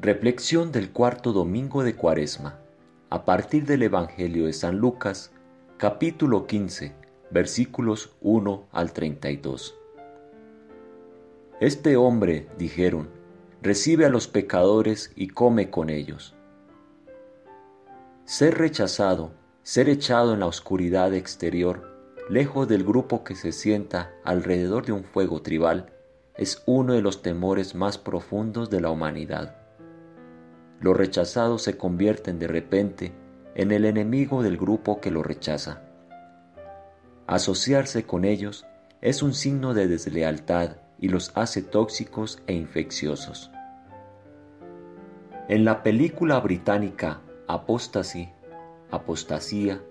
Reflexión del cuarto domingo de Cuaresma, a partir del Evangelio de San Lucas, capítulo 15, versículos 1 al 32. Este hombre, dijeron, recibe a los pecadores y come con ellos. Ser rechazado, ser echado en la oscuridad exterior, lejos del grupo que se sienta alrededor de un fuego tribal, es uno de los temores más profundos de la humanidad los rechazados se convierten de repente en el enemigo del grupo que lo rechaza. Asociarse con ellos es un signo de deslealtad y los hace tóxicos e infecciosos. En la película británica Apostasy, Apostasía,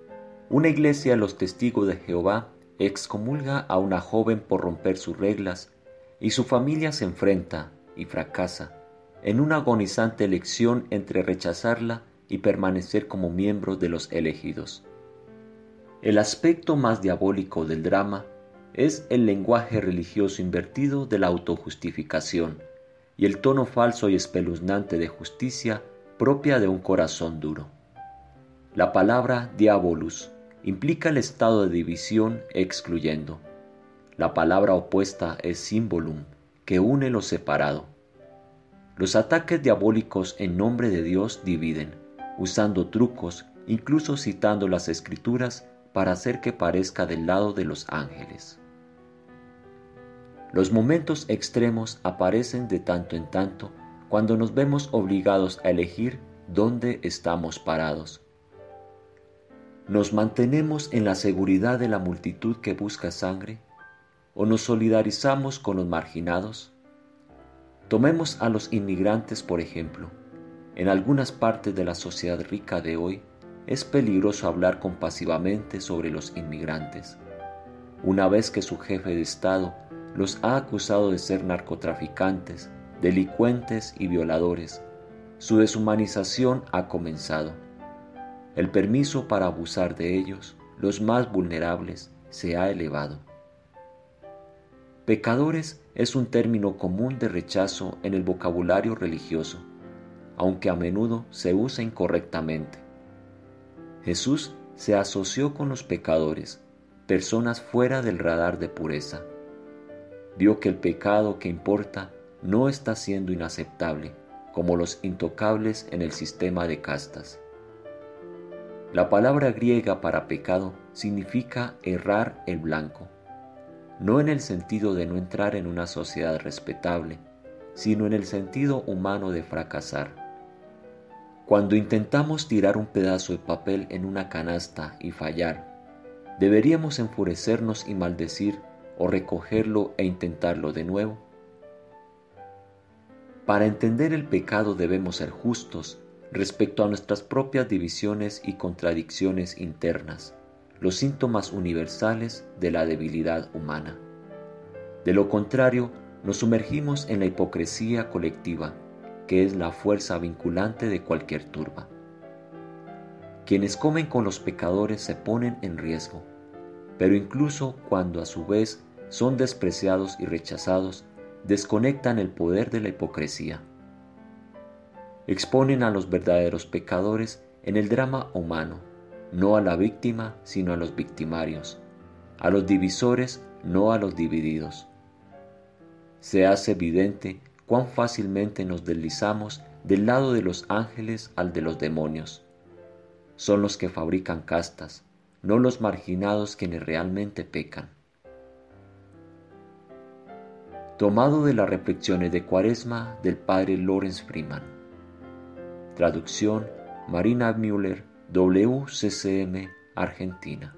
una iglesia los testigos de Jehová excomulga a una joven por romper sus reglas y su familia se enfrenta y fracasa en una agonizante elección entre rechazarla y permanecer como miembro de los elegidos. El aspecto más diabólico del drama es el lenguaje religioso invertido de la autojustificación y el tono falso y espeluznante de justicia propia de un corazón duro. La palabra diabolus implica el estado de división excluyendo. La palabra opuesta es symbolum, que une lo separado. Los ataques diabólicos en nombre de Dios dividen, usando trucos, incluso citando las escrituras para hacer que parezca del lado de los ángeles. Los momentos extremos aparecen de tanto en tanto cuando nos vemos obligados a elegir dónde estamos parados. ¿Nos mantenemos en la seguridad de la multitud que busca sangre? ¿O nos solidarizamos con los marginados? Tomemos a los inmigrantes por ejemplo. En algunas partes de la sociedad rica de hoy es peligroso hablar compasivamente sobre los inmigrantes. Una vez que su jefe de Estado los ha acusado de ser narcotraficantes, delincuentes y violadores, su deshumanización ha comenzado. El permiso para abusar de ellos, los más vulnerables, se ha elevado. Pecadores es un término común de rechazo en el vocabulario religioso, aunque a menudo se usa incorrectamente. Jesús se asoció con los pecadores, personas fuera del radar de pureza. Vio que el pecado que importa no está siendo inaceptable, como los intocables en el sistema de castas. La palabra griega para pecado significa errar el blanco no en el sentido de no entrar en una sociedad respetable, sino en el sentido humano de fracasar. Cuando intentamos tirar un pedazo de papel en una canasta y fallar, ¿deberíamos enfurecernos y maldecir o recogerlo e intentarlo de nuevo? Para entender el pecado debemos ser justos respecto a nuestras propias divisiones y contradicciones internas los síntomas universales de la debilidad humana. De lo contrario, nos sumergimos en la hipocresía colectiva, que es la fuerza vinculante de cualquier turba. Quienes comen con los pecadores se ponen en riesgo, pero incluso cuando a su vez son despreciados y rechazados, desconectan el poder de la hipocresía. Exponen a los verdaderos pecadores en el drama humano no a la víctima, sino a los victimarios, a los divisores, no a los divididos. Se hace evidente cuán fácilmente nos deslizamos del lado de los ángeles al de los demonios. Son los que fabrican castas, no los marginados quienes realmente pecan. Tomado de las reflexiones de Cuaresma del padre Lawrence Freeman. Traducción Marina Müller WCCM Argentina.